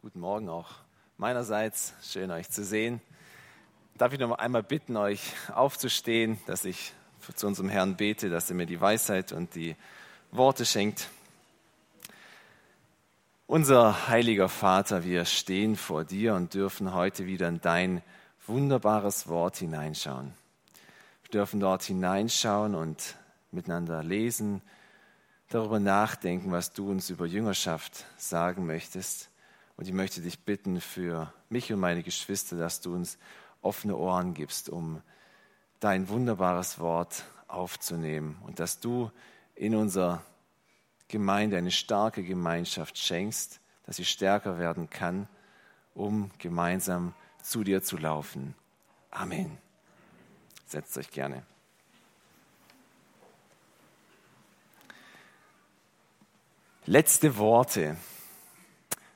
Guten Morgen auch meinerseits. Schön euch zu sehen. Darf ich noch einmal bitten, euch aufzustehen, dass ich zu unserem Herrn bete, dass er mir die Weisheit und die Worte schenkt. Unser heiliger Vater, wir stehen vor dir und dürfen heute wieder in dein wunderbares Wort hineinschauen. Wir dürfen dort hineinschauen und miteinander lesen, darüber nachdenken, was du uns über Jüngerschaft sagen möchtest. Und ich möchte dich bitten für mich und meine Geschwister, dass du uns offene Ohren gibst, um dein wunderbares Wort aufzunehmen und dass du in unserer Gemeinde eine starke Gemeinschaft schenkst, dass sie stärker werden kann, um gemeinsam zu dir zu laufen. Amen. Setzt euch gerne. Letzte Worte.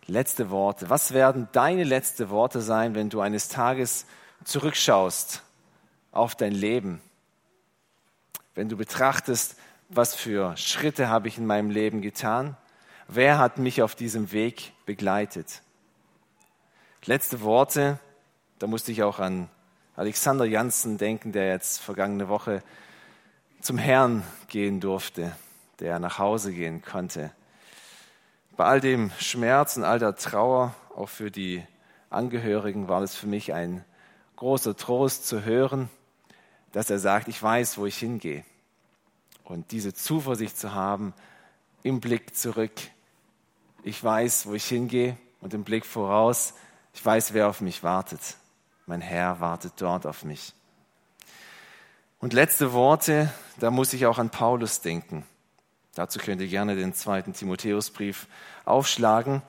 Letzte Worte. Was werden deine letzten Worte sein, wenn du eines Tages zurückschaust auf dein Leben? Wenn du betrachtest, was für Schritte habe ich in meinem Leben getan? Wer hat mich auf diesem Weg begleitet? Letzte Worte, da musste ich auch an Alexander Janssen denken, der jetzt vergangene Woche zum Herrn gehen durfte, der nach Hause gehen konnte. Bei all dem Schmerz und all der Trauer, auch für die Angehörigen, war es für mich ein großer Trost zu hören, dass er sagt, ich weiß, wo ich hingehe. Und diese Zuversicht zu haben, im Blick zurück, ich weiß, wo ich hingehe und im Blick voraus, ich weiß, wer auf mich wartet. Mein Herr wartet dort auf mich. Und letzte Worte, da muss ich auch an Paulus denken. Dazu könnt ihr gerne den zweiten Timotheusbrief aufschlagen.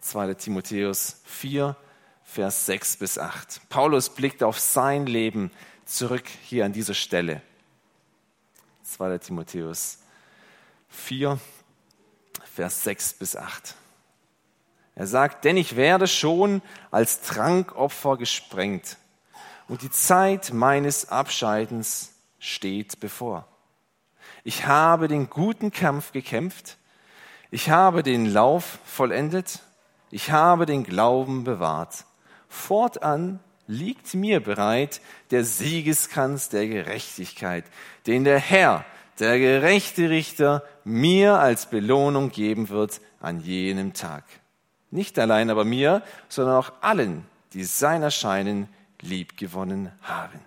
2. Timotheus 4, Vers 6 bis 8. Paulus blickt auf sein Leben zurück hier an dieser Stelle. 2. Timotheus 4, Vers 6 bis 8. Er sagt, denn ich werde schon als Trankopfer gesprengt und die Zeit meines Abscheidens steht bevor. Ich habe den guten Kampf gekämpft, ich habe den Lauf vollendet, ich habe den Glauben bewahrt. Fortan liegt mir bereit der Siegeskranz der Gerechtigkeit, den der Herr, der gerechte Richter, mir als Belohnung geben wird an jenem Tag. Nicht allein aber mir, sondern auch allen, die sein Erscheinen liebgewonnen haben.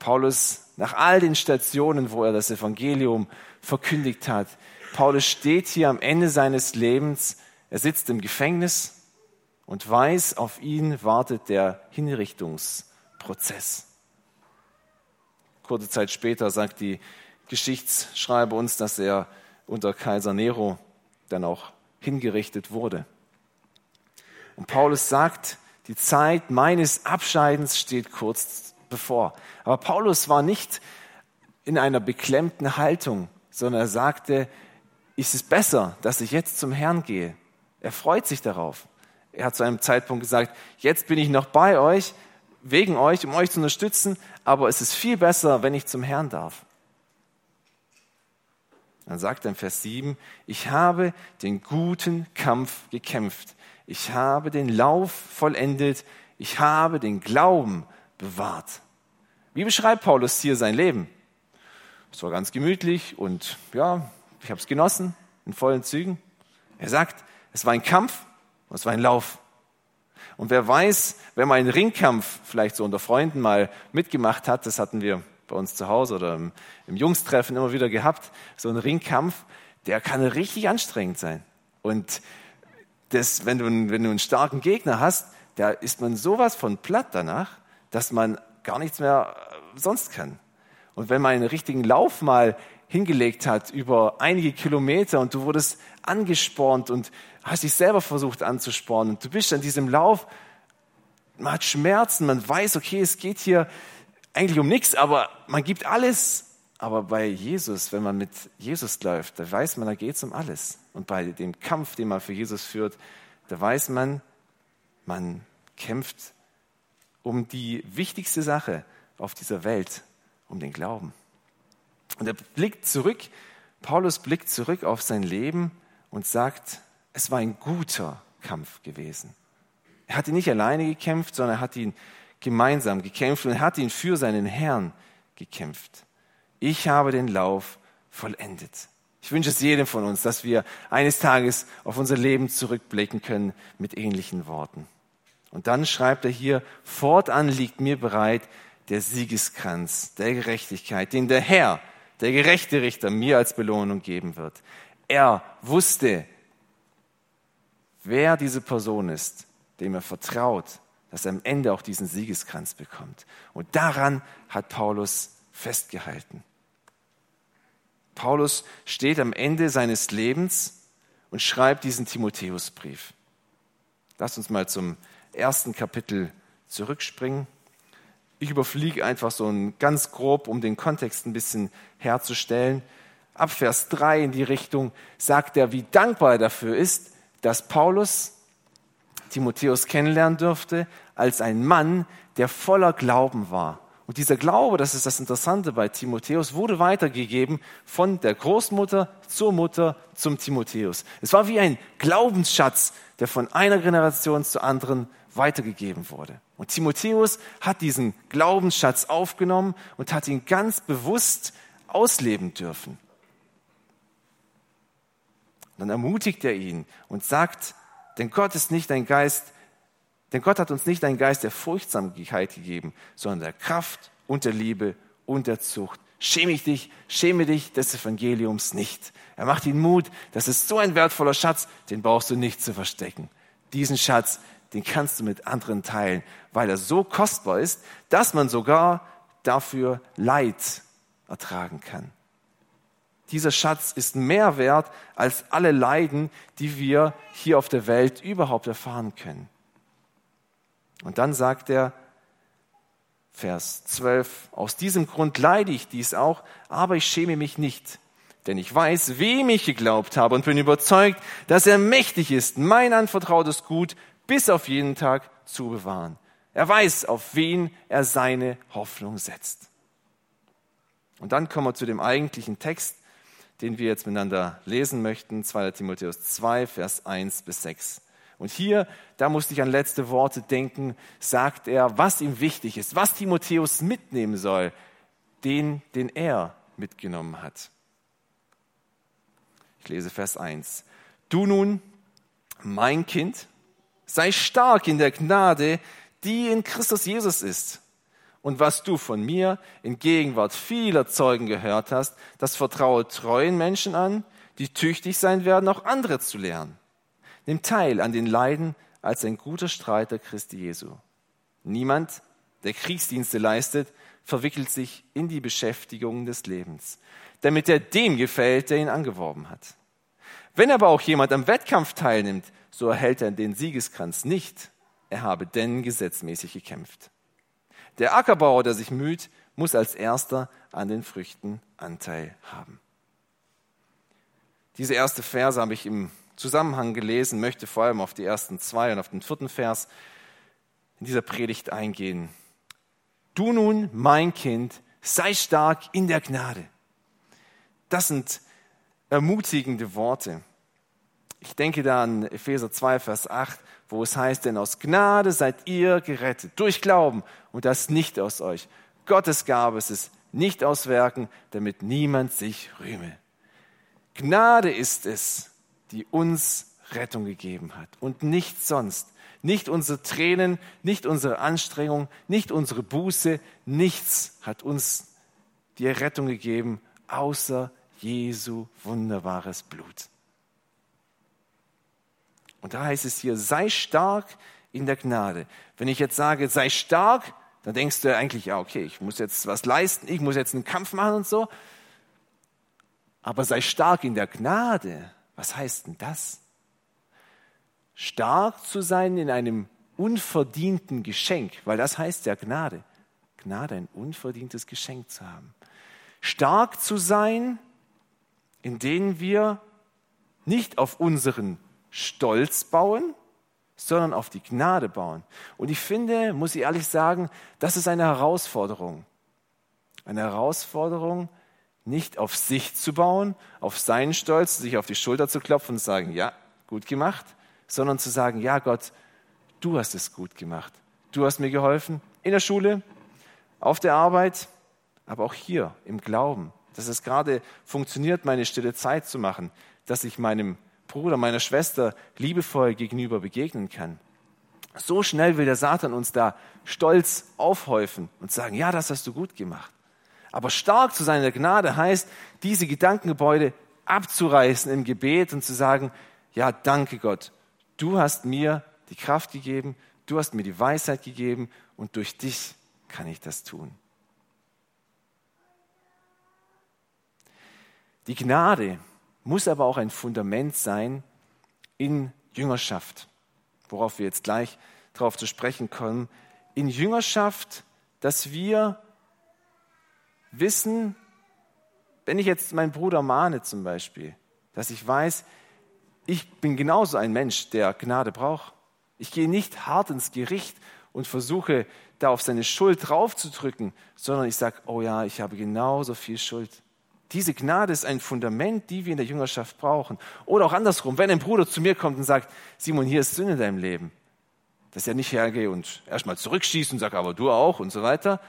Paulus, nach all den Stationen, wo er das Evangelium verkündigt hat, Paulus steht hier am Ende seines Lebens, er sitzt im Gefängnis und weiß, auf ihn wartet der Hinrichtungsprozess. Kurze Zeit später sagt die Geschichtsschreiber uns, dass er unter Kaiser Nero dann auch hingerichtet wurde. Und Paulus sagt, die Zeit meines Abscheidens steht kurz bevor. Aber Paulus war nicht in einer beklemmten Haltung, sondern er sagte, ist es besser, dass ich jetzt zum Herrn gehe. Er freut sich darauf. Er hat zu einem Zeitpunkt gesagt, jetzt bin ich noch bei euch, wegen euch, um euch zu unterstützen, aber es ist viel besser, wenn ich zum Herrn darf. Dann sagt er in Vers 7, ich habe den guten Kampf gekämpft. Ich habe den Lauf vollendet. Ich habe den Glauben bewahrt. Wie beschreibt Paulus hier sein Leben? Es war ganz gemütlich und ja, ich habe es genossen in vollen Zügen. Er sagt, es war ein Kampf und es war ein Lauf. Und wer weiß, wenn man einen Ringkampf vielleicht so unter Freunden mal mitgemacht hat, das hatten wir bei uns zu Hause oder im, im Jungstreffen immer wieder gehabt, so ein Ringkampf, der kann richtig anstrengend sein. Und das, wenn, du, wenn du einen starken Gegner hast, da ist man sowas von platt danach, dass man gar nichts mehr äh, sonst kann. Und wenn man einen richtigen Lauf mal hingelegt hat über einige Kilometer und du wurdest angespornt und hast dich selber versucht anzuspornen und du bist an diesem Lauf, man hat Schmerzen, man weiß, okay, es geht hier eigentlich um nichts, aber man gibt alles. Aber bei Jesus, wenn man mit Jesus läuft, da weiß man, da geht es um alles. Und bei dem Kampf, den man für Jesus führt, da weiß man, man kämpft um die wichtigste Sache auf dieser Welt, um den Glauben. Und er blickt zurück Paulus blickt zurück auf sein Leben und sagt, es war ein guter Kampf gewesen. Er hat ihn nicht alleine gekämpft, sondern er hat ihn gemeinsam gekämpft und er hat ihn für seinen Herrn gekämpft. Ich habe den Lauf vollendet. Ich wünsche es jedem von uns, dass wir eines Tages auf unser Leben zurückblicken können mit ähnlichen Worten. Und dann schreibt er hier, fortan liegt mir bereit der Siegeskranz der Gerechtigkeit, den der Herr, der gerechte Richter, mir als Belohnung geben wird. Er wusste, wer diese Person ist, dem er vertraut, dass er am Ende auch diesen Siegeskranz bekommt. Und daran hat Paulus festgehalten. Paulus steht am Ende seines Lebens und schreibt diesen Timotheusbrief. Lasst uns mal zum ersten Kapitel zurückspringen. Ich überfliege einfach so ein ganz grob, um den Kontext ein bisschen herzustellen. Ab Vers 3 in die Richtung sagt er, wie dankbar er dafür ist, dass Paulus Timotheus kennenlernen durfte als ein Mann, der voller Glauben war. Und dieser Glaube, das ist das Interessante bei Timotheus, wurde weitergegeben von der Großmutter zur Mutter zum Timotheus. Es war wie ein Glaubensschatz, der von einer Generation zur anderen weitergegeben wurde. Und Timotheus hat diesen Glaubensschatz aufgenommen und hat ihn ganz bewusst ausleben dürfen. dann ermutigt er ihn und sagt, denn Gott ist nicht ein Geist, denn Gott hat uns nicht einen Geist der Furchtsamkeit gegeben, sondern der Kraft und der Liebe und der Zucht. Schäme ich dich, schäme dich des Evangeliums nicht. Er macht ihn Mut, das ist so ein wertvoller Schatz, den brauchst du nicht zu verstecken. Diesen Schatz, den kannst du mit anderen teilen, weil er so kostbar ist, dass man sogar dafür Leid ertragen kann. Dieser Schatz ist mehr wert als alle Leiden, die wir hier auf der Welt überhaupt erfahren können. Und dann sagt er, Vers 12, aus diesem Grund leide ich dies auch, aber ich schäme mich nicht, denn ich weiß, wem ich geglaubt habe und bin überzeugt, dass er mächtig ist, mein anvertrautes Gut bis auf jeden Tag zu bewahren. Er weiß, auf wen er seine Hoffnung setzt. Und dann kommen wir zu dem eigentlichen Text, den wir jetzt miteinander lesen möchten, 2 Timotheus 2, Vers 1 bis 6. Und hier, da musste ich an letzte Worte denken, sagt er, was ihm wichtig ist, was Timotheus mitnehmen soll, den, den er mitgenommen hat. Ich lese Vers 1. Du nun, mein Kind, sei stark in der Gnade, die in Christus Jesus ist. Und was du von mir in Gegenwart vieler Zeugen gehört hast, das vertraue treuen Menschen an, die tüchtig sein werden, auch andere zu lernen. Nimm teil an den Leiden als ein guter Streiter Christi Jesu. Niemand, der Kriegsdienste leistet, verwickelt sich in die Beschäftigung des Lebens, damit er dem gefällt, der ihn angeworben hat. Wenn aber auch jemand am Wettkampf teilnimmt, so erhält er den Siegeskranz nicht. Er habe denn gesetzmäßig gekämpft. Der Ackerbauer, der sich müht, muss als erster an den Früchten Anteil haben. Diese erste Verse habe ich im Zusammenhang gelesen, möchte vor allem auf die ersten zwei und auf den vierten Vers in dieser Predigt eingehen. Du nun, mein Kind, sei stark in der Gnade. Das sind ermutigende Worte. Ich denke da an Epheser 2, Vers 8, wo es heißt, denn aus Gnade seid ihr gerettet, durch Glauben und das nicht aus euch. Gottes Gabe ist es, nicht aus Werken, damit niemand sich rühme. Gnade ist es, die uns Rettung gegeben hat und nichts sonst. Nicht unsere Tränen, nicht unsere Anstrengung, nicht unsere Buße, nichts hat uns die Rettung gegeben, außer Jesu wunderbares Blut. Und da heißt es hier, sei stark in der Gnade. Wenn ich jetzt sage, sei stark, dann denkst du eigentlich, ja, okay, ich muss jetzt was leisten, ich muss jetzt einen Kampf machen und so. Aber sei stark in der Gnade was heißt denn das? Stark zu sein in einem unverdienten Geschenk, weil das heißt ja Gnade. Gnade, ein unverdientes Geschenk zu haben. Stark zu sein, in denen wir nicht auf unseren Stolz bauen, sondern auf die Gnade bauen. Und ich finde, muss ich ehrlich sagen, das ist eine Herausforderung. Eine Herausforderung, nicht auf sich zu bauen, auf seinen Stolz, sich auf die Schulter zu klopfen und zu sagen, ja, gut gemacht, sondern zu sagen, ja Gott, du hast es gut gemacht. Du hast mir geholfen in der Schule, auf der Arbeit, aber auch hier im Glauben, dass es gerade funktioniert, meine stille Zeit zu machen, dass ich meinem Bruder, meiner Schwester liebevoll gegenüber begegnen kann. So schnell will der Satan uns da stolz aufhäufen und sagen, ja, das hast du gut gemacht. Aber stark zu sein in der Gnade heißt, diese Gedankengebäude abzureißen im Gebet und zu sagen, ja, danke Gott, du hast mir die Kraft gegeben, du hast mir die Weisheit gegeben und durch dich kann ich das tun. Die Gnade muss aber auch ein Fundament sein in Jüngerschaft, worauf wir jetzt gleich darauf zu sprechen kommen. In Jüngerschaft, dass wir wissen, wenn ich jetzt meinen Bruder mahne zum Beispiel, dass ich weiß, ich bin genauso ein Mensch, der Gnade braucht. Ich gehe nicht hart ins Gericht und versuche da auf seine Schuld draufzudrücken, sondern ich sage, oh ja, ich habe genauso viel Schuld. Diese Gnade ist ein Fundament, die wir in der Jüngerschaft brauchen. Oder auch andersrum, wenn ein Bruder zu mir kommt und sagt, Simon, hier ist Sünde in deinem Leben, dass er nicht hergehe und erstmal zurückschießt und sagt, aber du auch und so weiter,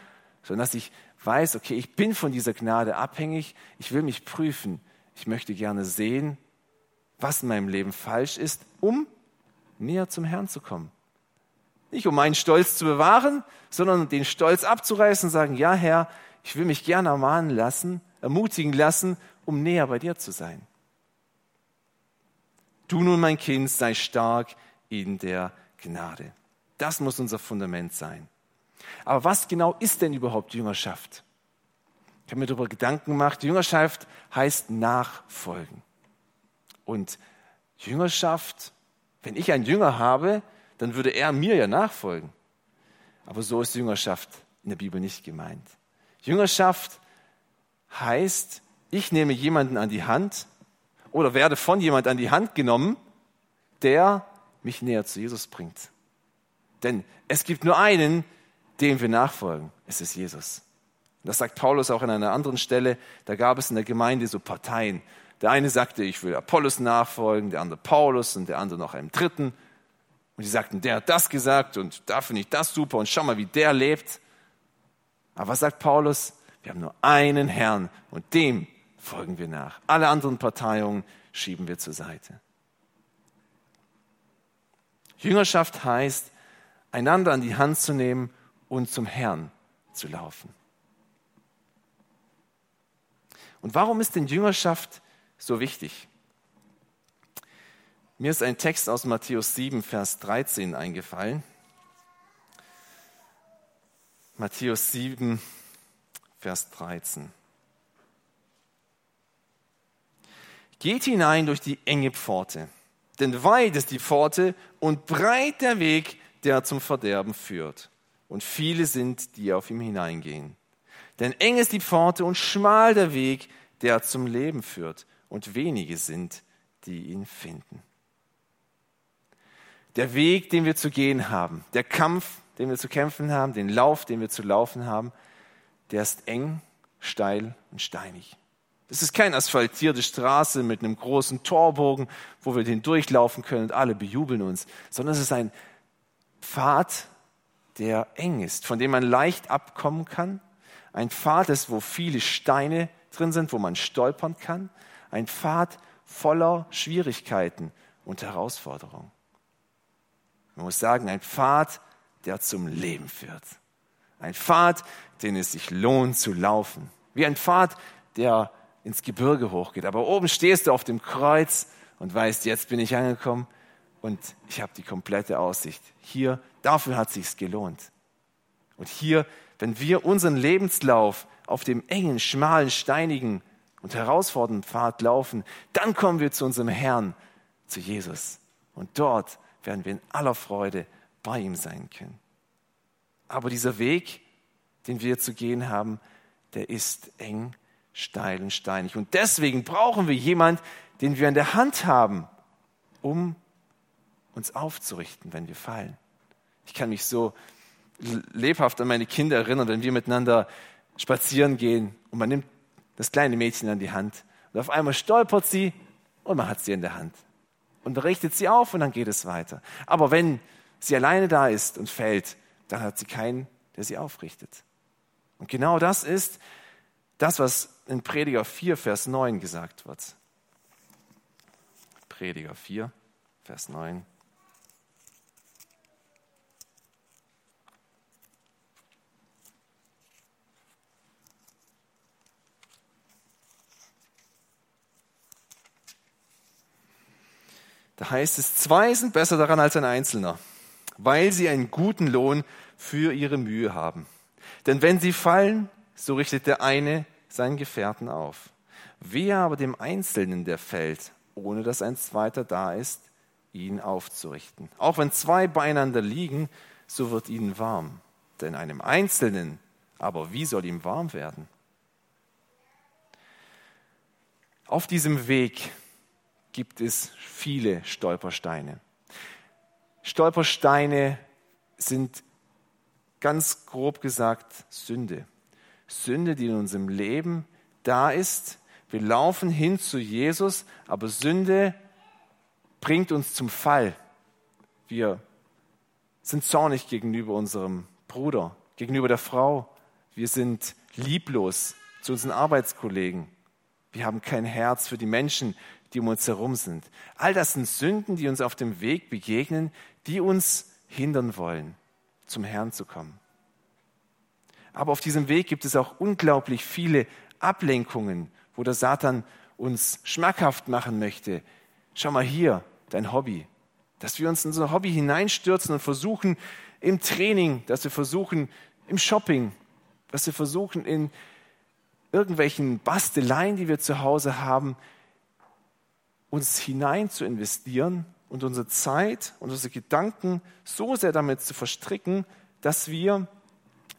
sondern dass ich weiß, okay, ich bin von dieser Gnade abhängig, ich will mich prüfen, ich möchte gerne sehen, was in meinem Leben falsch ist, um näher zum Herrn zu kommen. Nicht um meinen Stolz zu bewahren, sondern den Stolz abzureißen und sagen, ja Herr, ich will mich gerne ermahnen lassen, ermutigen lassen, um näher bei dir zu sein. Du nun, mein Kind, sei stark in der Gnade. Das muss unser Fundament sein. Aber was genau ist denn überhaupt Jüngerschaft? Ich habe mir darüber Gedanken gemacht. Jüngerschaft heißt Nachfolgen. Und Jüngerschaft, wenn ich einen Jünger habe, dann würde er mir ja nachfolgen. Aber so ist Jüngerschaft in der Bibel nicht gemeint. Jüngerschaft heißt, ich nehme jemanden an die Hand oder werde von jemand an die Hand genommen, der mich näher zu Jesus bringt. Denn es gibt nur einen, dem wir nachfolgen. Es ist Jesus. Das sagt Paulus auch an einer anderen Stelle. Da gab es in der Gemeinde so Parteien. Der eine sagte, ich will Apollos nachfolgen, der andere Paulus und der andere noch einem dritten. Und die sagten, der hat das gesagt und da finde ich das super und schau mal, wie der lebt. Aber was sagt Paulus? Wir haben nur einen Herrn und dem folgen wir nach. Alle anderen Parteiungen schieben wir zur Seite. Jüngerschaft heißt, einander an die Hand zu nehmen und zum Herrn zu laufen. Und warum ist denn Jüngerschaft so wichtig? Mir ist ein Text aus Matthäus 7, Vers 13 eingefallen. Matthäus 7, Vers 13. Geht hinein durch die enge Pforte, denn weit ist die Pforte und breit der Weg, der zum Verderben führt und viele sind, die auf ihm hineingehen. Denn eng ist die Pforte und schmal der Weg, der zum Leben führt, und wenige sind, die ihn finden. Der Weg, den wir zu gehen haben, der Kampf, den wir zu kämpfen haben, den Lauf, den wir zu laufen haben, der ist eng, steil und steinig. Es ist keine asphaltierte Straße mit einem großen Torbogen, wo wir den durchlaufen können und alle bejubeln uns, sondern es ist ein Pfad, der eng ist, von dem man leicht abkommen kann. Ein Pfad ist, wo viele Steine drin sind, wo man stolpern kann. Ein Pfad voller Schwierigkeiten und Herausforderungen. Man muss sagen, ein Pfad, der zum Leben führt. Ein Pfad, den es sich lohnt zu laufen. Wie ein Pfad, der ins Gebirge hochgeht. Aber oben stehst du auf dem Kreuz und weißt, jetzt bin ich angekommen und ich habe die komplette Aussicht. Hier, dafür hat sich's gelohnt. Und hier, wenn wir unseren Lebenslauf auf dem engen, schmalen, steinigen und herausfordernden Pfad laufen, dann kommen wir zu unserem Herrn, zu Jesus. Und dort werden wir in aller Freude bei ihm sein können. Aber dieser Weg, den wir zu gehen haben, der ist eng, steil und steinig. Und deswegen brauchen wir jemand, den wir in der Hand haben, um uns aufzurichten, wenn wir fallen. Ich kann mich so lebhaft an meine Kinder erinnern, wenn wir miteinander spazieren gehen und man nimmt das kleine Mädchen an die Hand. Und auf einmal stolpert sie und man hat sie in der Hand. Und richtet sie auf und dann geht es weiter. Aber wenn sie alleine da ist und fällt, dann hat sie keinen, der sie aufrichtet. Und genau das ist das, was in Prediger 4, Vers 9 gesagt wird. Prediger 4, Vers 9. Da heißt es, zwei sind besser daran als ein Einzelner, weil sie einen guten Lohn für ihre Mühe haben. Denn wenn sie fallen, so richtet der eine seinen Gefährten auf. Wer aber dem Einzelnen, der fällt, ohne dass ein zweiter da ist, ihn aufzurichten. Auch wenn zwei beieinander liegen, so wird ihnen warm. Denn einem Einzelnen, aber wie soll ihm warm werden? Auf diesem Weg gibt es viele Stolpersteine. Stolpersteine sind ganz grob gesagt Sünde. Sünde, die in unserem Leben da ist. Wir laufen hin zu Jesus, aber Sünde bringt uns zum Fall. Wir sind zornig gegenüber unserem Bruder, gegenüber der Frau. Wir sind lieblos zu unseren Arbeitskollegen. Wir haben kein Herz für die Menschen, die um uns herum sind. All das sind Sünden, die uns auf dem Weg begegnen, die uns hindern wollen, zum Herrn zu kommen. Aber auf diesem Weg gibt es auch unglaublich viele Ablenkungen, wo der Satan uns schmackhaft machen möchte. Schau mal hier, dein Hobby. Dass wir uns in ein Hobby hineinstürzen und versuchen im Training, dass wir versuchen im Shopping, dass wir versuchen in irgendwelchen Basteleien, die wir zu Hause haben, uns hinein zu investieren und unsere Zeit und unsere Gedanken so sehr damit zu verstricken, dass wir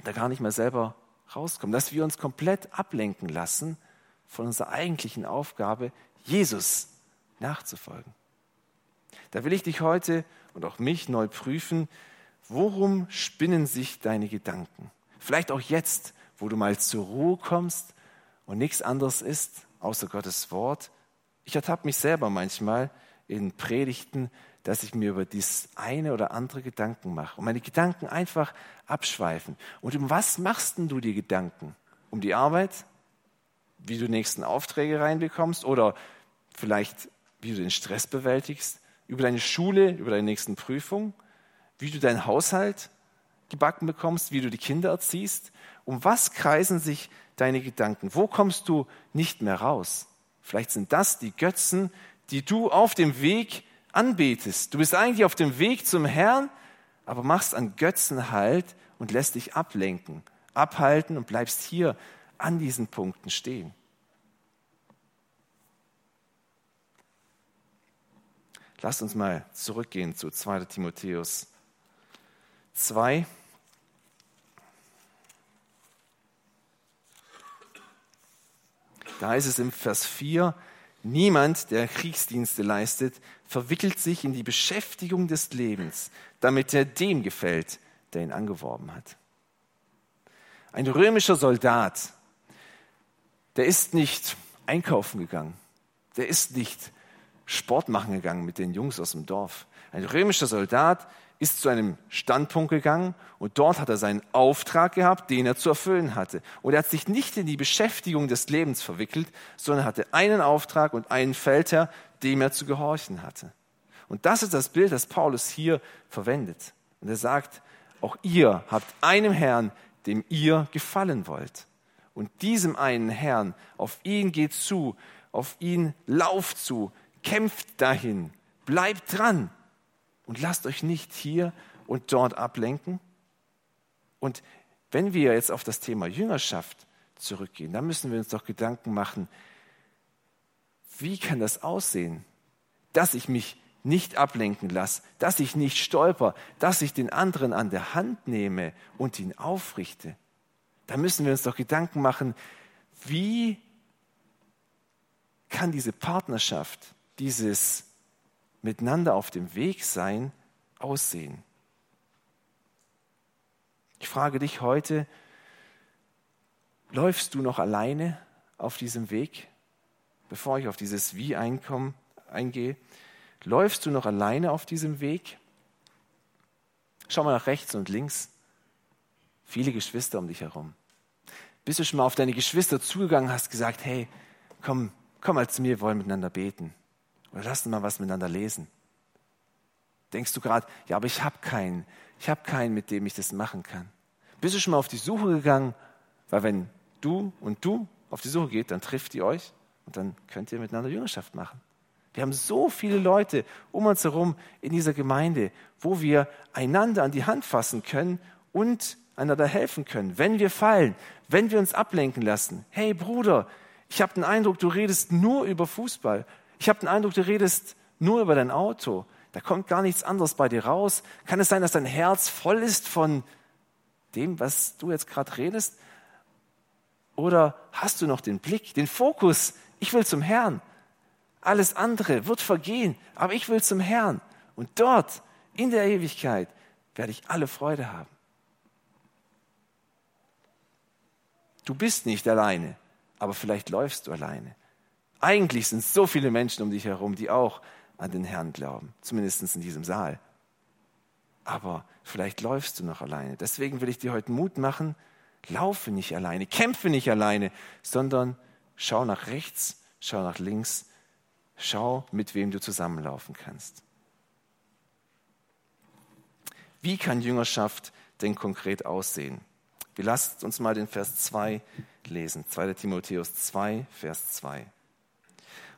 da gar nicht mehr selber rauskommen, dass wir uns komplett ablenken lassen von unserer eigentlichen Aufgabe, Jesus nachzufolgen. Da will ich dich heute und auch mich neu prüfen, worum spinnen sich deine Gedanken? Vielleicht auch jetzt, wo du mal zur Ruhe kommst und nichts anderes ist außer Gottes Wort, ich ertappe mich selber manchmal in Predigten, dass ich mir über dies eine oder andere Gedanken mache und meine Gedanken einfach abschweifen. Und um was machst denn du die Gedanken? Um die Arbeit? Wie du nächsten Aufträge reinbekommst oder vielleicht wie du den Stress bewältigst? Über deine Schule, über deine nächsten Prüfungen? Wie du deinen Haushalt gebacken bekommst? Wie du die Kinder erziehst? Um was kreisen sich deine Gedanken? Wo kommst du nicht mehr raus? Vielleicht sind das die Götzen, die du auf dem Weg anbetest. Du bist eigentlich auf dem Weg zum Herrn, aber machst an Götzen halt und lässt dich ablenken, abhalten und bleibst hier an diesen Punkten stehen. Lasst uns mal zurückgehen zu 2 Timotheus 2. Da ist es im Vers 4, niemand, der Kriegsdienste leistet, verwickelt sich in die Beschäftigung des Lebens, damit er dem gefällt, der ihn angeworben hat. Ein römischer Soldat, der ist nicht einkaufen gegangen, der ist nicht Sport machen gegangen mit den Jungs aus dem Dorf. Ein römischer Soldat ist zu einem Standpunkt gegangen und dort hat er seinen Auftrag gehabt, den er zu erfüllen hatte. Und er hat sich nicht in die Beschäftigung des Lebens verwickelt, sondern hatte einen Auftrag und einen Feldherr, dem er zu gehorchen hatte. Und das ist das Bild, das Paulus hier verwendet. Und er sagt, auch ihr habt einem Herrn, dem ihr gefallen wollt. Und diesem einen Herrn, auf ihn geht zu, auf ihn lauft zu, kämpft dahin, bleibt dran und lasst euch nicht hier und dort ablenken. Und wenn wir jetzt auf das Thema Jüngerschaft zurückgehen, dann müssen wir uns doch Gedanken machen, wie kann das aussehen, dass ich mich nicht ablenken lasse, dass ich nicht stolper, dass ich den anderen an der Hand nehme und ihn aufrichte. Da müssen wir uns doch Gedanken machen, wie kann diese Partnerschaft, dieses miteinander auf dem Weg sein aussehen? Ich frage dich heute, läufst du noch alleine auf diesem Weg? Bevor ich auf dieses Wie einkomme, eingehe, läufst du noch alleine auf diesem Weg? Schau mal nach rechts und links. Viele Geschwister um dich herum. Bist du schon mal auf deine Geschwister zugegangen, hast gesagt, hey, komm, komm mal zu mir, wir wollen miteinander beten. Oder lass uns mal was miteinander lesen. Denkst du gerade, ja, aber ich habe keinen. Ich habe keinen, mit dem ich das machen kann. Bist du schon mal auf die Suche gegangen? Weil wenn du und du auf die Suche geht, dann trifft ihr euch und dann könnt ihr miteinander Jüngerschaft machen. Wir haben so viele Leute um uns herum in dieser Gemeinde, wo wir einander an die Hand fassen können und einander helfen können, wenn wir fallen, wenn wir uns ablenken lassen. Hey Bruder, ich habe den Eindruck, du redest nur über Fußball. Ich habe den Eindruck, du redest nur über dein Auto. Da kommt gar nichts anderes bei dir raus. Kann es sein, dass dein Herz voll ist von dem, was du jetzt gerade redest? Oder hast du noch den Blick, den Fokus? Ich will zum Herrn. Alles andere wird vergehen, aber ich will zum Herrn. Und dort, in der Ewigkeit, werde ich alle Freude haben. Du bist nicht alleine, aber vielleicht läufst du alleine. Eigentlich sind so viele Menschen um dich herum, die auch an den Herrn glauben, zumindest in diesem Saal. Aber vielleicht läufst du noch alleine. Deswegen will ich dir heute Mut machen, laufe nicht alleine, kämpfe nicht alleine, sondern schau nach rechts, schau nach links, schau, mit wem du zusammenlaufen kannst. Wie kann Jüngerschaft denn konkret aussehen? Wir lasst uns mal den Vers 2 lesen. 2. Timotheus 2, Vers 2.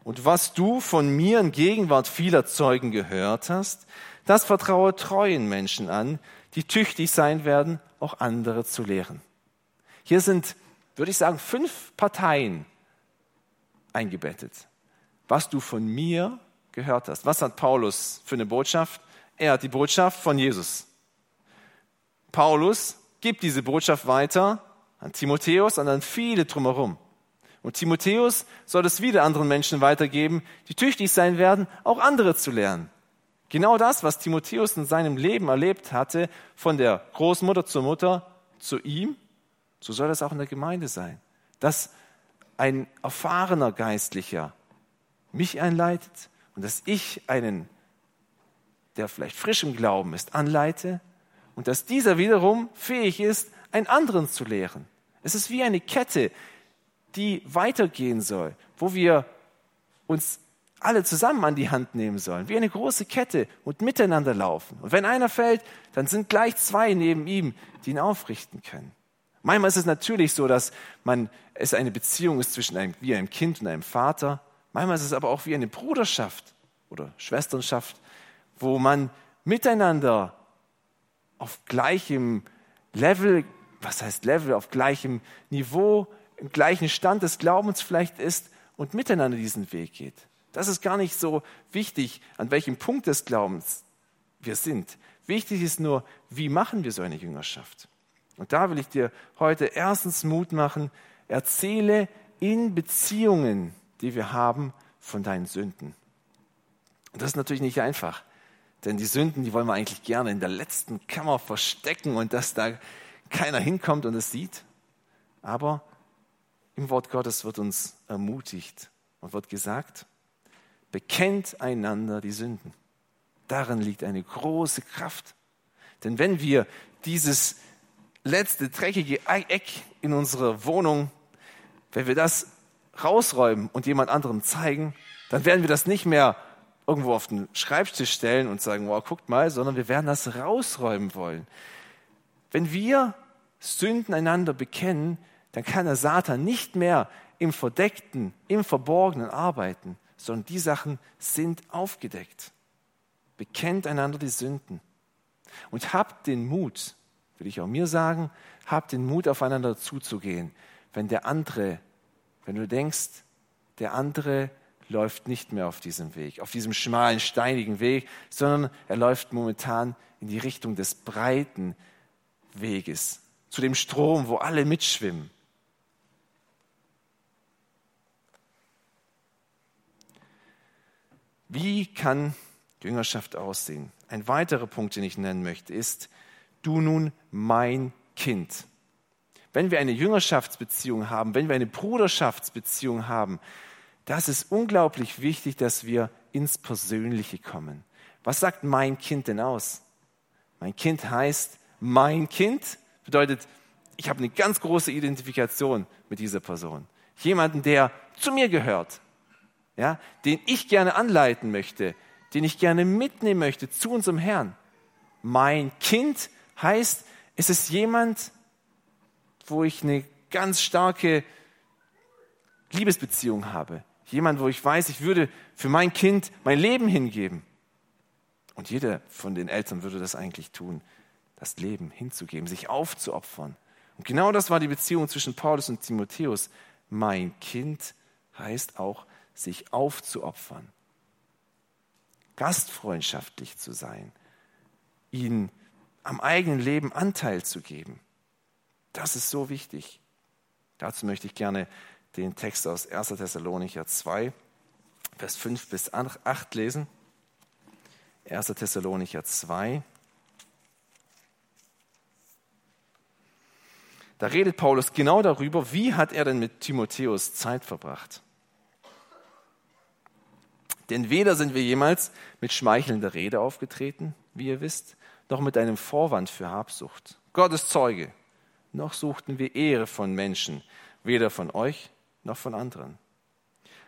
Und was du von mir in Gegenwart vieler Zeugen gehört hast, das vertraue treuen Menschen an, die tüchtig sein werden, auch andere zu lehren. Hier sind, würde ich sagen, fünf Parteien eingebettet. Was du von mir gehört hast. Was hat Paulus für eine Botschaft? Er hat die Botschaft von Jesus. Paulus gibt diese Botschaft weiter an Timotheus und an viele drumherum. Und Timotheus soll es wieder anderen Menschen weitergeben, die tüchtig sein werden, auch andere zu lernen. Genau das, was Timotheus in seinem Leben erlebt hatte, von der Großmutter zur Mutter zu ihm, so soll es auch in der Gemeinde sein. Dass ein erfahrener Geistlicher mich einleitet und dass ich einen, der vielleicht frisch im Glauben ist, anleite und dass dieser wiederum fähig ist, einen anderen zu lehren. Es ist wie eine Kette, die weitergehen soll, wo wir uns alle zusammen an die Hand nehmen sollen, wie eine große Kette und miteinander laufen. Und wenn einer fällt, dann sind gleich zwei neben ihm, die ihn aufrichten können. Manchmal ist es natürlich so, dass man, es eine Beziehung ist zwischen einem, wie einem Kind und einem Vater. Manchmal ist es aber auch wie eine Bruderschaft oder Schwesternschaft, wo man miteinander auf gleichem Level, was heißt Level, auf gleichem Niveau im gleichen Stand des Glaubens vielleicht ist und miteinander diesen Weg geht. Das ist gar nicht so wichtig, an welchem Punkt des Glaubens wir sind. Wichtig ist nur, wie machen wir so eine Jüngerschaft? Und da will ich dir heute erstens Mut machen, erzähle in Beziehungen, die wir haben, von deinen Sünden. Und das ist natürlich nicht einfach, denn die Sünden, die wollen wir eigentlich gerne in der letzten Kammer verstecken und dass da keiner hinkommt und es sieht. Aber im Wort Gottes wird uns ermutigt und wird gesagt, bekennt einander die Sünden. Darin liegt eine große Kraft. Denn wenn wir dieses letzte dreckige Eck in unserer Wohnung, wenn wir das rausräumen und jemand anderem zeigen, dann werden wir das nicht mehr irgendwo auf den Schreibtisch stellen und sagen, wow, guckt mal, sondern wir werden das rausräumen wollen. Wenn wir Sünden einander bekennen, dann kann der Satan nicht mehr im Verdeckten, im Verborgenen arbeiten, sondern die Sachen sind aufgedeckt. Bekennt einander die Sünden. Und habt den Mut, will ich auch mir sagen, habt den Mut, aufeinander zuzugehen, wenn der andere, wenn du denkst, der andere läuft nicht mehr auf diesem Weg, auf diesem schmalen, steinigen Weg, sondern er läuft momentan in die Richtung des breiten Weges, zu dem Strom, wo alle mitschwimmen. Wie kann Jüngerschaft aussehen? Ein weiterer Punkt, den ich nennen möchte, ist, du nun mein Kind. wenn wir eine Jüngerschaftsbeziehung haben, wenn wir eine Bruderschaftsbeziehung haben, das ist unglaublich wichtig, dass wir ins Persönliche kommen. Was sagt mein Kind denn aus? Mein Kind heißt mein Kind, bedeutet, ich habe eine ganz große Identifikation mit dieser Person. Jemanden, der zu mir gehört, ja, den ich gerne anleiten möchte, den ich gerne mitnehmen möchte zu unserem Herrn. Mein Kind heißt, es ist jemand, wo ich eine ganz starke Liebesbeziehung habe. Jemand, wo ich weiß, ich würde für mein Kind mein Leben hingeben. Und jeder von den Eltern würde das eigentlich tun, das Leben hinzugeben, sich aufzuopfern. Und genau das war die Beziehung zwischen Paulus und Timotheus. Mein Kind heißt auch, sich aufzuopfern, gastfreundschaftlich zu sein, ihnen am eigenen Leben Anteil zu geben. Das ist so wichtig. Dazu möchte ich gerne den Text aus 1. Thessalonicher 2, Vers 5 bis 8 lesen. 1. Thessalonicher 2. Da redet Paulus genau darüber, wie hat er denn mit Timotheus Zeit verbracht. Denn weder sind wir jemals mit schmeichelnder Rede aufgetreten, wie ihr wisst, noch mit einem Vorwand für Habsucht. Gott ist Zeuge. Noch suchten wir Ehre von Menschen, weder von euch noch von anderen.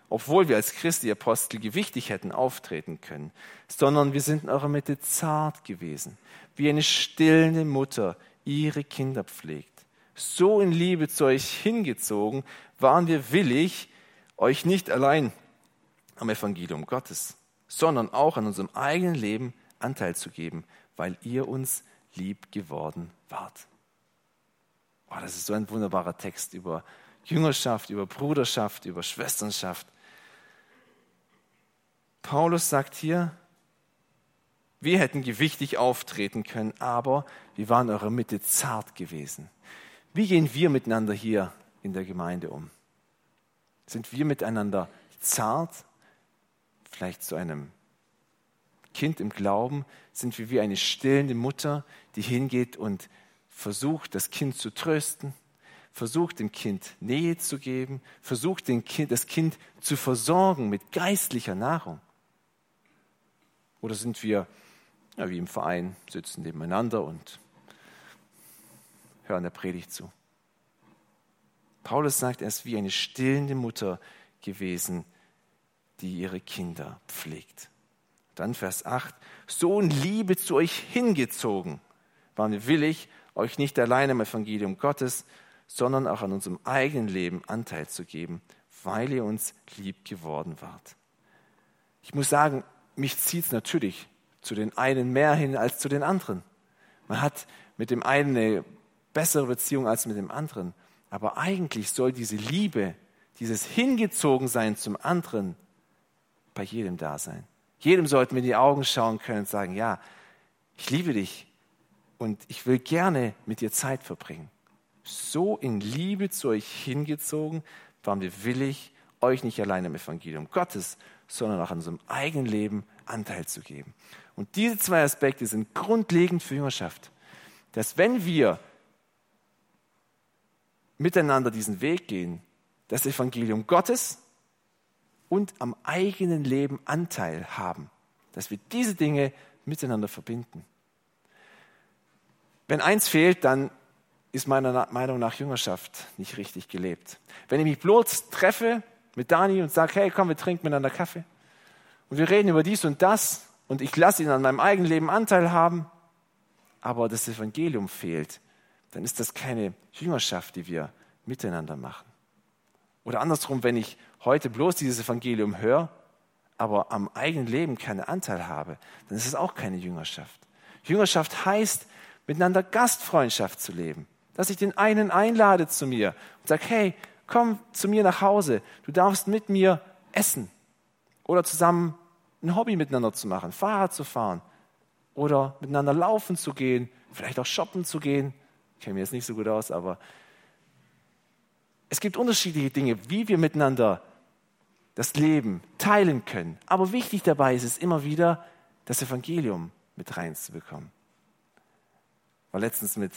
Obwohl wir als Christi Apostel gewichtig hätten auftreten können, sondern wir sind in eurer Mitte zart gewesen, wie eine stillende Mutter ihre Kinder pflegt. So in Liebe zu euch hingezogen, waren wir willig, euch nicht allein am Evangelium Gottes, sondern auch an unserem eigenen Leben Anteil zu geben, weil ihr uns lieb geworden wart. Oh, das ist so ein wunderbarer Text über Jüngerschaft, über Bruderschaft, über Schwesternschaft. Paulus sagt hier, wir hätten gewichtig auftreten können, aber wir waren eurer Mitte zart gewesen. Wie gehen wir miteinander hier in der Gemeinde um? Sind wir miteinander zart vielleicht zu einem Kind im Glauben, sind wir wie eine stillende Mutter, die hingeht und versucht, das Kind zu trösten, versucht, dem Kind Nähe zu geben, versucht, kind, das Kind zu versorgen mit geistlicher Nahrung. Oder sind wir, ja, wie im Verein, sitzen nebeneinander und hören der Predigt zu. Paulus sagt, er ist wie eine stillende Mutter gewesen, die ihre Kinder pflegt. Dann Vers 8, so in Liebe zu euch hingezogen, waren willig, euch nicht allein am Evangelium Gottes, sondern auch an unserem eigenen Leben Anteil zu geben, weil ihr uns lieb geworden wart. Ich muss sagen, mich zieht es natürlich zu den einen mehr hin als zu den anderen. Man hat mit dem einen eine bessere Beziehung als mit dem anderen. Aber eigentlich soll diese Liebe, dieses Hingezogensein zum anderen bei jedem da sein. Jedem sollten wir in die Augen schauen können und sagen, ja, ich liebe dich und ich will gerne mit dir Zeit verbringen. So in Liebe zu euch hingezogen, waren wir willig, euch nicht allein im Evangelium Gottes, sondern auch an unserem eigenen Leben Anteil zu geben. Und diese zwei Aspekte sind grundlegend für Jüngerschaft. Dass wenn wir miteinander diesen Weg gehen, das Evangelium Gottes und am eigenen Leben Anteil haben. Dass wir diese Dinge miteinander verbinden. Wenn eins fehlt, dann ist meiner Meinung nach Jüngerschaft nicht richtig gelebt. Wenn ich mich bloß treffe mit Dani und sage, hey, komm, wir trinken miteinander Kaffee und wir reden über dies und das und ich lasse ihn an meinem eigenen Leben Anteil haben, aber das Evangelium fehlt, dann ist das keine Jüngerschaft, die wir miteinander machen. Oder andersrum, wenn ich heute bloß dieses Evangelium höre, aber am eigenen Leben keinen Anteil habe, dann ist es auch keine Jüngerschaft. Jüngerschaft heißt, miteinander Gastfreundschaft zu leben. Dass ich den einen einlade zu mir und sage, hey, komm zu mir nach Hause, du darfst mit mir essen. Oder zusammen ein Hobby miteinander zu machen, Fahrrad zu fahren. Oder miteinander laufen zu gehen, vielleicht auch shoppen zu gehen. Ich kenne mir jetzt nicht so gut aus, aber es gibt unterschiedliche Dinge, wie wir miteinander das Leben teilen können. Aber wichtig dabei ist es immer wieder, das Evangelium mit reinzubekommen. War letztens mit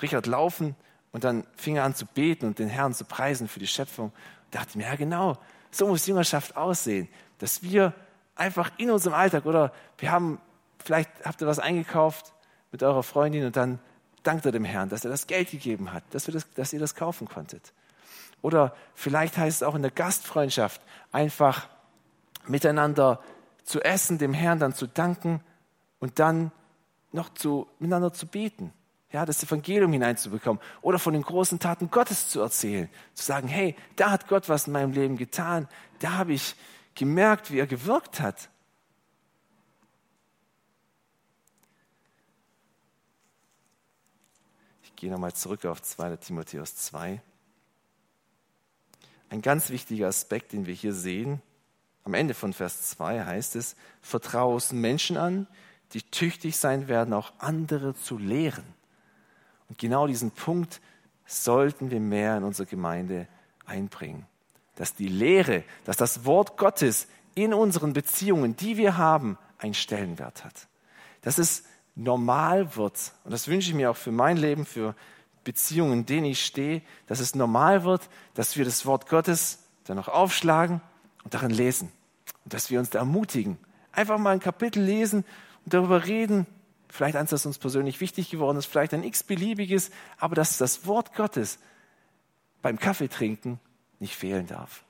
Richard laufen Und dann fing er an zu beten und den Herrn zu preisen für die Schöpfung. Und dachte mir, ja genau, so muss Jüngerschaft aussehen, dass wir einfach in unserem Alltag oder wir haben, vielleicht habt ihr was eingekauft mit eurer Freundin und dann dankt er dem Herrn, dass er das Geld gegeben hat, dass, das, dass ihr das kaufen konntet. Oder vielleicht heißt es auch in der Gastfreundschaft einfach miteinander zu essen, dem Herrn dann zu danken und dann noch zu, miteinander zu beten. Ja, das Evangelium hineinzubekommen oder von den großen Taten Gottes zu erzählen. Zu sagen, hey, da hat Gott was in meinem Leben getan. Da habe ich gemerkt, wie er gewirkt hat. Ich gehe nochmal zurück auf 2. Timotheus 2. Ein ganz wichtiger Aspekt, den wir hier sehen, am Ende von Vers 2 heißt es, vertraue es Menschen an, die tüchtig sein werden, auch andere zu lehren. Und genau diesen Punkt sollten wir mehr in unsere Gemeinde einbringen. Dass die Lehre, dass das Wort Gottes in unseren Beziehungen, die wir haben, einen Stellenwert hat. Dass es normal wird, und das wünsche ich mir auch für mein Leben, für Beziehungen, in denen ich stehe, dass es normal wird, dass wir das Wort Gottes dann noch aufschlagen und darin lesen. Und dass wir uns da ermutigen. Einfach mal ein Kapitel lesen und darüber reden. Vielleicht eins, das uns persönlich wichtig geworden ist, vielleicht ein x-beliebiges, aber dass das Wort Gottes beim Kaffeetrinken nicht fehlen darf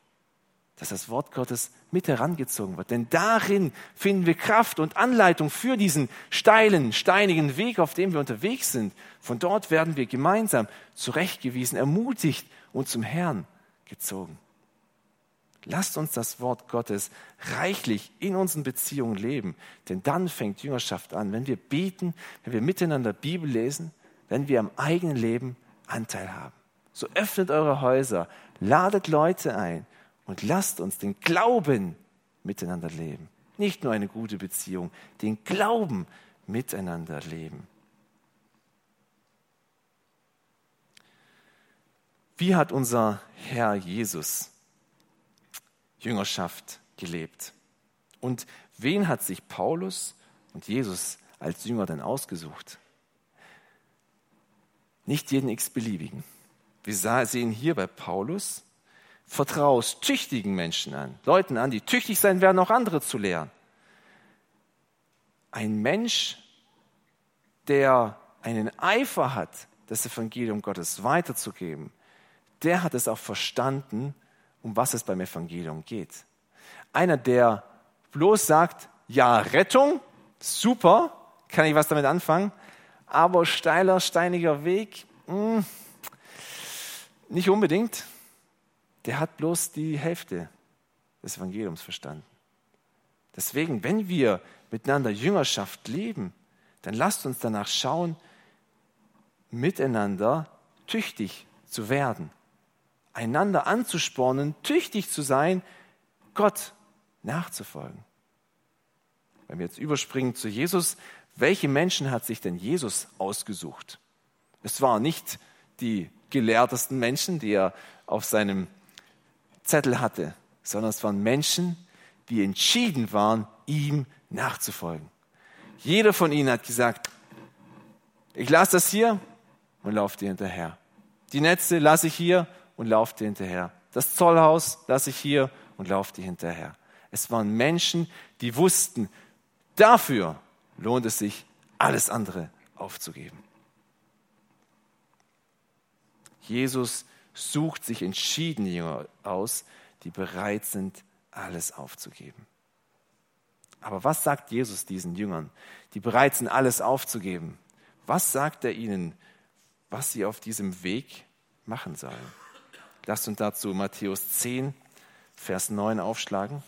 dass das Wort Gottes mit herangezogen wird. Denn darin finden wir Kraft und Anleitung für diesen steilen, steinigen Weg, auf dem wir unterwegs sind. Von dort werden wir gemeinsam zurechtgewiesen, ermutigt und zum Herrn gezogen. Lasst uns das Wort Gottes reichlich in unseren Beziehungen leben, denn dann fängt Jüngerschaft an, wenn wir beten, wenn wir miteinander Bibel lesen, wenn wir am eigenen Leben Anteil haben. So öffnet eure Häuser, ladet Leute ein, und lasst uns den Glauben miteinander leben. Nicht nur eine gute Beziehung, den Glauben miteinander leben. Wie hat unser Herr Jesus Jüngerschaft gelebt? Und wen hat sich Paulus und Jesus als Jünger denn ausgesucht? Nicht jeden x-beliebigen. Wir sehen hier bei Paulus vertraust tüchtigen Menschen an, Leuten an, die tüchtig sein werden, auch andere zu lehren. Ein Mensch, der einen Eifer hat, das Evangelium Gottes weiterzugeben, der hat es auch verstanden, um was es beim Evangelium geht. Einer, der bloß sagt, ja, Rettung, super, kann ich was damit anfangen, aber steiler, steiniger Weg, mh, hm, nicht unbedingt der hat bloß die Hälfte des Evangeliums verstanden. Deswegen, wenn wir miteinander Jüngerschaft leben, dann lasst uns danach schauen, miteinander tüchtig zu werden, einander anzuspornen, tüchtig zu sein, Gott nachzufolgen. Wenn wir jetzt überspringen zu Jesus, welche Menschen hat sich denn Jesus ausgesucht? Es waren nicht die gelehrtesten Menschen, die er auf seinem Zettel hatte, sondern es waren Menschen, die entschieden waren, ihm nachzufolgen. Jeder von ihnen hat gesagt, ich lasse das hier und laufe dir hinterher. Die Netze lasse ich hier und laufe dir hinterher. Das Zollhaus lasse ich hier und laufe dir hinterher. Es waren Menschen, die wussten, dafür lohnt es sich, alles andere aufzugeben. Jesus sucht sich entschieden Jünger aus, die bereit sind, alles aufzugeben. Aber was sagt Jesus diesen Jüngern, die bereit sind, alles aufzugeben? Was sagt er ihnen, was sie auf diesem Weg machen sollen? Lasst uns dazu Matthäus 10, Vers 9 aufschlagen.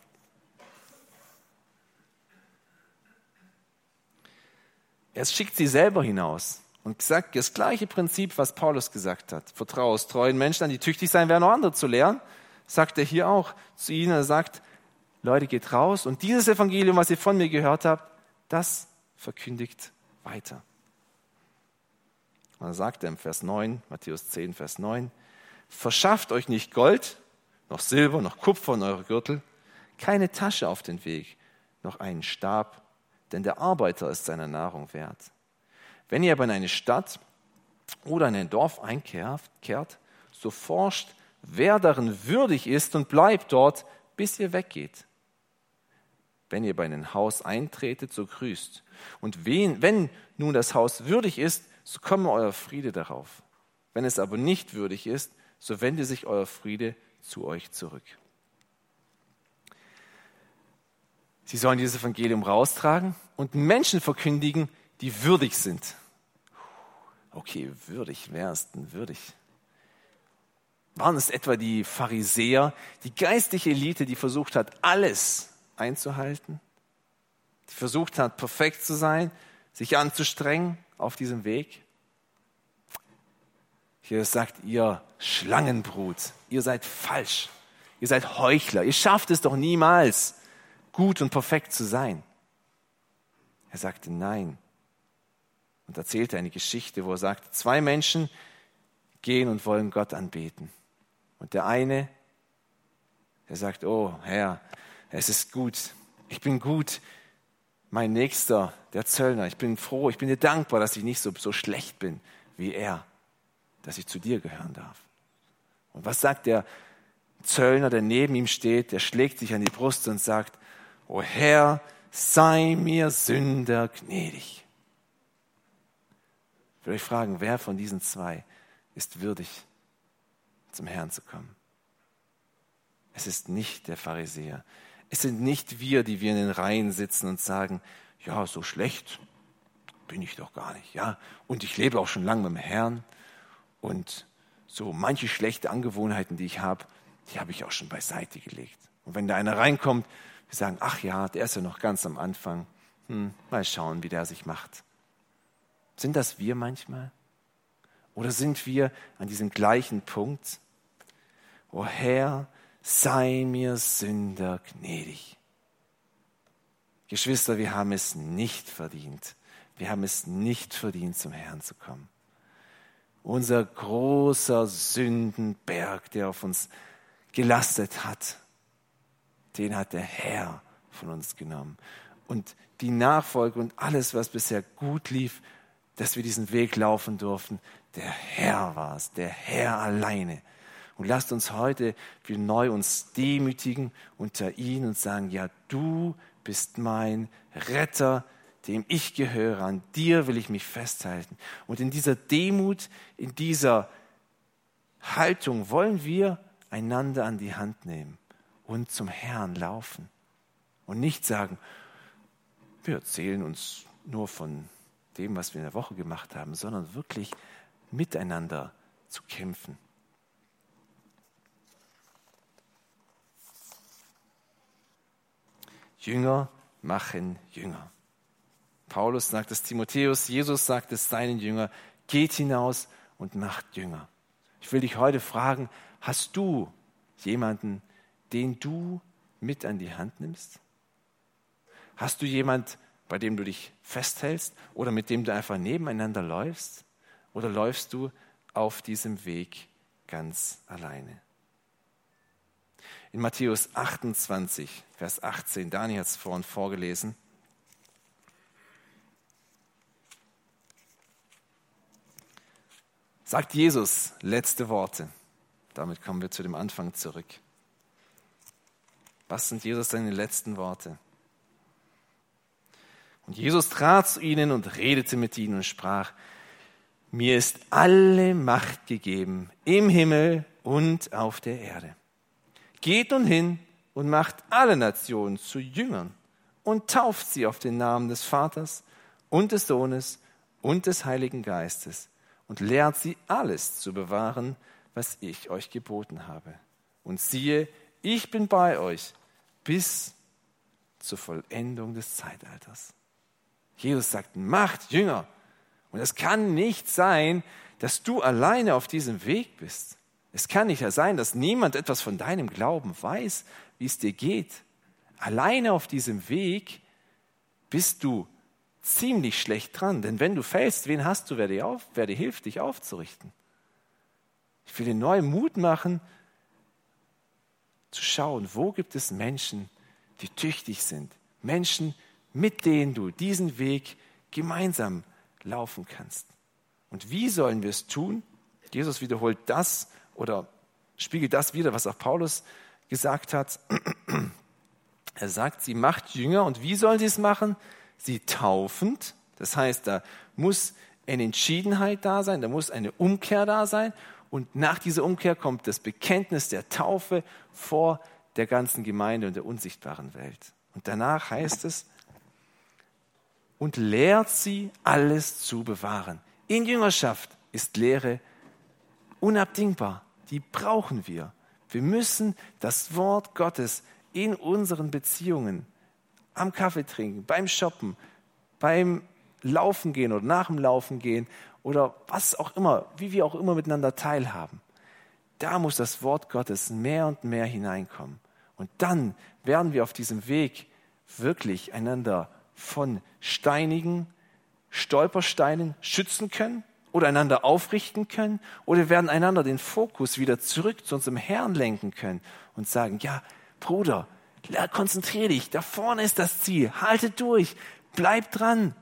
Er schickt sie selber hinaus. Und gesagt, das gleiche Prinzip, was Paulus gesagt hat. Vertraue aus treuen Menschen an, die tüchtig sein werden, auch andere zu lehren, sagt er hier auch zu ihnen. Er sagt, Leute, geht raus und dieses Evangelium, was ihr von mir gehört habt, das verkündigt weiter. Und dann sagt er im Vers 9, Matthäus 10, Vers 9, verschafft euch nicht Gold, noch Silber, noch Kupfer in eure Gürtel, keine Tasche auf den Weg, noch einen Stab, denn der Arbeiter ist seiner Nahrung wert. Wenn ihr aber in eine Stadt oder in ein Dorf einkehrt, so forscht, wer darin würdig ist und bleibt dort, bis ihr weggeht. Wenn ihr bei einem Haus eintretet, so grüßt. Und wen, wenn nun das Haus würdig ist, so komme euer Friede darauf. Wenn es aber nicht würdig ist, so wende sich euer Friede zu euch zurück. Sie sollen dieses Evangelium raustragen und Menschen verkündigen, die würdig sind. Okay, würdig, wer ist denn würdig? Waren es etwa die Pharisäer, die geistliche Elite, die versucht hat, alles einzuhalten? Die versucht hat, perfekt zu sein, sich anzustrengen auf diesem Weg? Hier sagt ihr Schlangenbrut, ihr seid falsch, ihr seid Heuchler, ihr schafft es doch niemals, gut und perfekt zu sein. Er sagte nein und erzählte eine Geschichte, wo er sagt, zwei Menschen gehen und wollen Gott anbeten. Und der eine, der sagt, oh Herr, es ist gut, ich bin gut, mein Nächster, der Zöllner, ich bin froh, ich bin dir dankbar, dass ich nicht so, so schlecht bin wie er, dass ich zu dir gehören darf. Und was sagt der Zöllner, der neben ihm steht, der schlägt sich an die Brust und sagt, O Herr, sei mir Sünder gnädig. Will euch fragen, wer von diesen zwei ist würdig, zum Herrn zu kommen? Es ist nicht der Pharisäer. Es sind nicht wir, die wir in den Reihen sitzen und sagen, ja, so schlecht bin ich doch gar nicht, ja. Und ich lebe auch schon lange mit dem Herrn und so manche schlechte Angewohnheiten, die ich habe, die habe ich auch schon beiseite gelegt. Und wenn da einer reinkommt, wir sagen, ach ja, der ist ja noch ganz am Anfang. Hm, mal schauen, wie der sich macht. Sind das wir manchmal? Oder sind wir an diesem gleichen Punkt? O Herr, sei mir Sünder gnädig. Geschwister, wir haben es nicht verdient. Wir haben es nicht verdient, zum Herrn zu kommen. Unser großer Sündenberg, der auf uns gelastet hat, den hat der Herr von uns genommen. Und die Nachfolge und alles, was bisher gut lief, dass wir diesen Weg laufen durften, der Herr war es, der Herr alleine. Und lasst uns heute wieder neu uns demütigen unter ihn und sagen, ja, du bist mein Retter, dem ich gehöre, an dir will ich mich festhalten. Und in dieser Demut, in dieser Haltung wollen wir einander an die Hand nehmen und zum Herrn laufen. Und nicht sagen, wir erzählen uns nur von dem, was wir in der Woche gemacht haben, sondern wirklich miteinander zu kämpfen. Jünger machen Jünger. Paulus sagt es Timotheus, Jesus sagt es seinen Jünger, geht hinaus und macht Jünger. Ich will dich heute fragen, hast du jemanden den du mit an die Hand nimmst? Hast du jemand, bei dem du dich festhältst oder mit dem du einfach nebeneinander läufst? Oder läufst du auf diesem Weg ganz alleine? In Matthäus 28, Vers 18, Daniel hat es vorhin vorgelesen, sagt Jesus letzte Worte. Damit kommen wir zu dem Anfang zurück. Was sind Jesus seine letzten Worte? Und Jesus trat zu ihnen und redete mit ihnen und sprach, mir ist alle Macht gegeben im Himmel und auf der Erde. Geht nun hin und macht alle Nationen zu Jüngern und tauft sie auf den Namen des Vaters und des Sohnes und des Heiligen Geistes und lehrt sie alles zu bewahren, was ich euch geboten habe. Und siehe, ich bin bei euch bis zur Vollendung des Zeitalters. Jesus sagt, macht Jünger. Und es kann nicht sein, dass du alleine auf diesem Weg bist. Es kann nicht sein, dass niemand etwas von deinem Glauben weiß, wie es dir geht. Alleine auf diesem Weg bist du ziemlich schlecht dran. Denn wenn du fällst, wen hast du, wer dir, auf, wer dir hilft, dich aufzurichten? Ich will dir neuen Mut machen, zu schauen, wo gibt es Menschen, die tüchtig sind. Menschen, mit denen du diesen Weg gemeinsam laufen kannst. Und wie sollen wir es tun? Jesus wiederholt das oder spiegelt das wieder, was auch Paulus gesagt hat. Er sagt, sie macht Jünger und wie soll sie es machen? Sie taufend. Das heißt, da muss eine Entschiedenheit da sein, da muss eine Umkehr da sein und nach dieser Umkehr kommt das Bekenntnis der Taufe vor der ganzen Gemeinde und der unsichtbaren Welt. Und danach heißt es, und lehrt sie, alles zu bewahren. In Jüngerschaft ist Lehre unabdingbar. Die brauchen wir. Wir müssen das Wort Gottes in unseren Beziehungen, am Kaffee trinken, beim Shoppen, beim Laufen gehen oder nach dem Laufen gehen oder was auch immer, wie wir auch immer miteinander teilhaben. Da muss das Wort Gottes mehr und mehr hineinkommen. Und dann werden wir auf diesem Weg wirklich einander von steinigen Stolpersteinen schützen können oder einander aufrichten können oder werden einander den Fokus wieder zurück zu unserem Herrn lenken können und sagen, ja, Bruder, konzentriere dich, da vorne ist das Ziel, halte durch, bleib dran,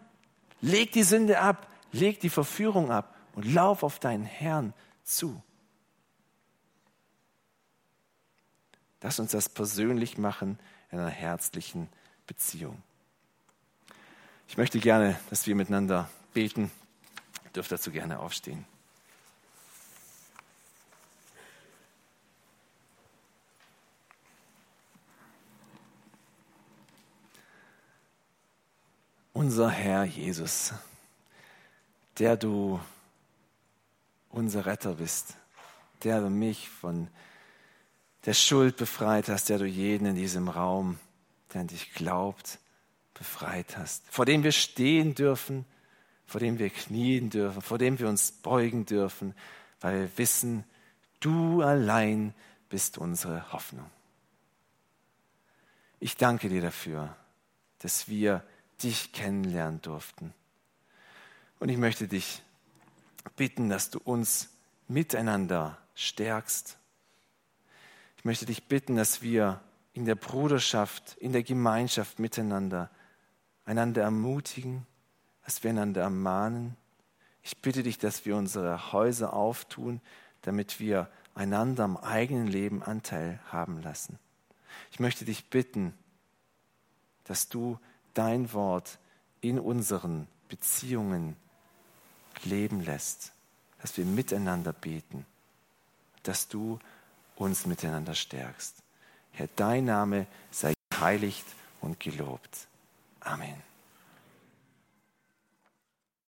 leg die Sünde ab, leg die Verführung ab und lauf auf deinen Herrn zu. Lass uns das persönlich machen in einer herzlichen Beziehung. Ich möchte gerne, dass wir miteinander beten. Ihr dürft dazu gerne aufstehen. Unser Herr Jesus, der du unser Retter bist, der du mich von der Schuld befreit hast, der du jeden in diesem Raum, der an dich glaubt, befreit hast, vor dem wir stehen dürfen, vor dem wir knien dürfen, vor dem wir uns beugen dürfen, weil wir wissen, du allein bist unsere Hoffnung. Ich danke dir dafür, dass wir dich kennenlernen durften. Und ich möchte dich bitten, dass du uns miteinander stärkst. Ich möchte dich bitten, dass wir in der Bruderschaft, in der Gemeinschaft miteinander einander ermutigen, dass wir einander ermahnen. Ich bitte dich, dass wir unsere Häuser auftun, damit wir einander am eigenen Leben Anteil haben lassen. Ich möchte dich bitten, dass du dein Wort in unseren Beziehungen leben lässt, dass wir miteinander beten, dass du uns miteinander stärkst. Herr, dein Name sei heiligt und gelobt. Amen.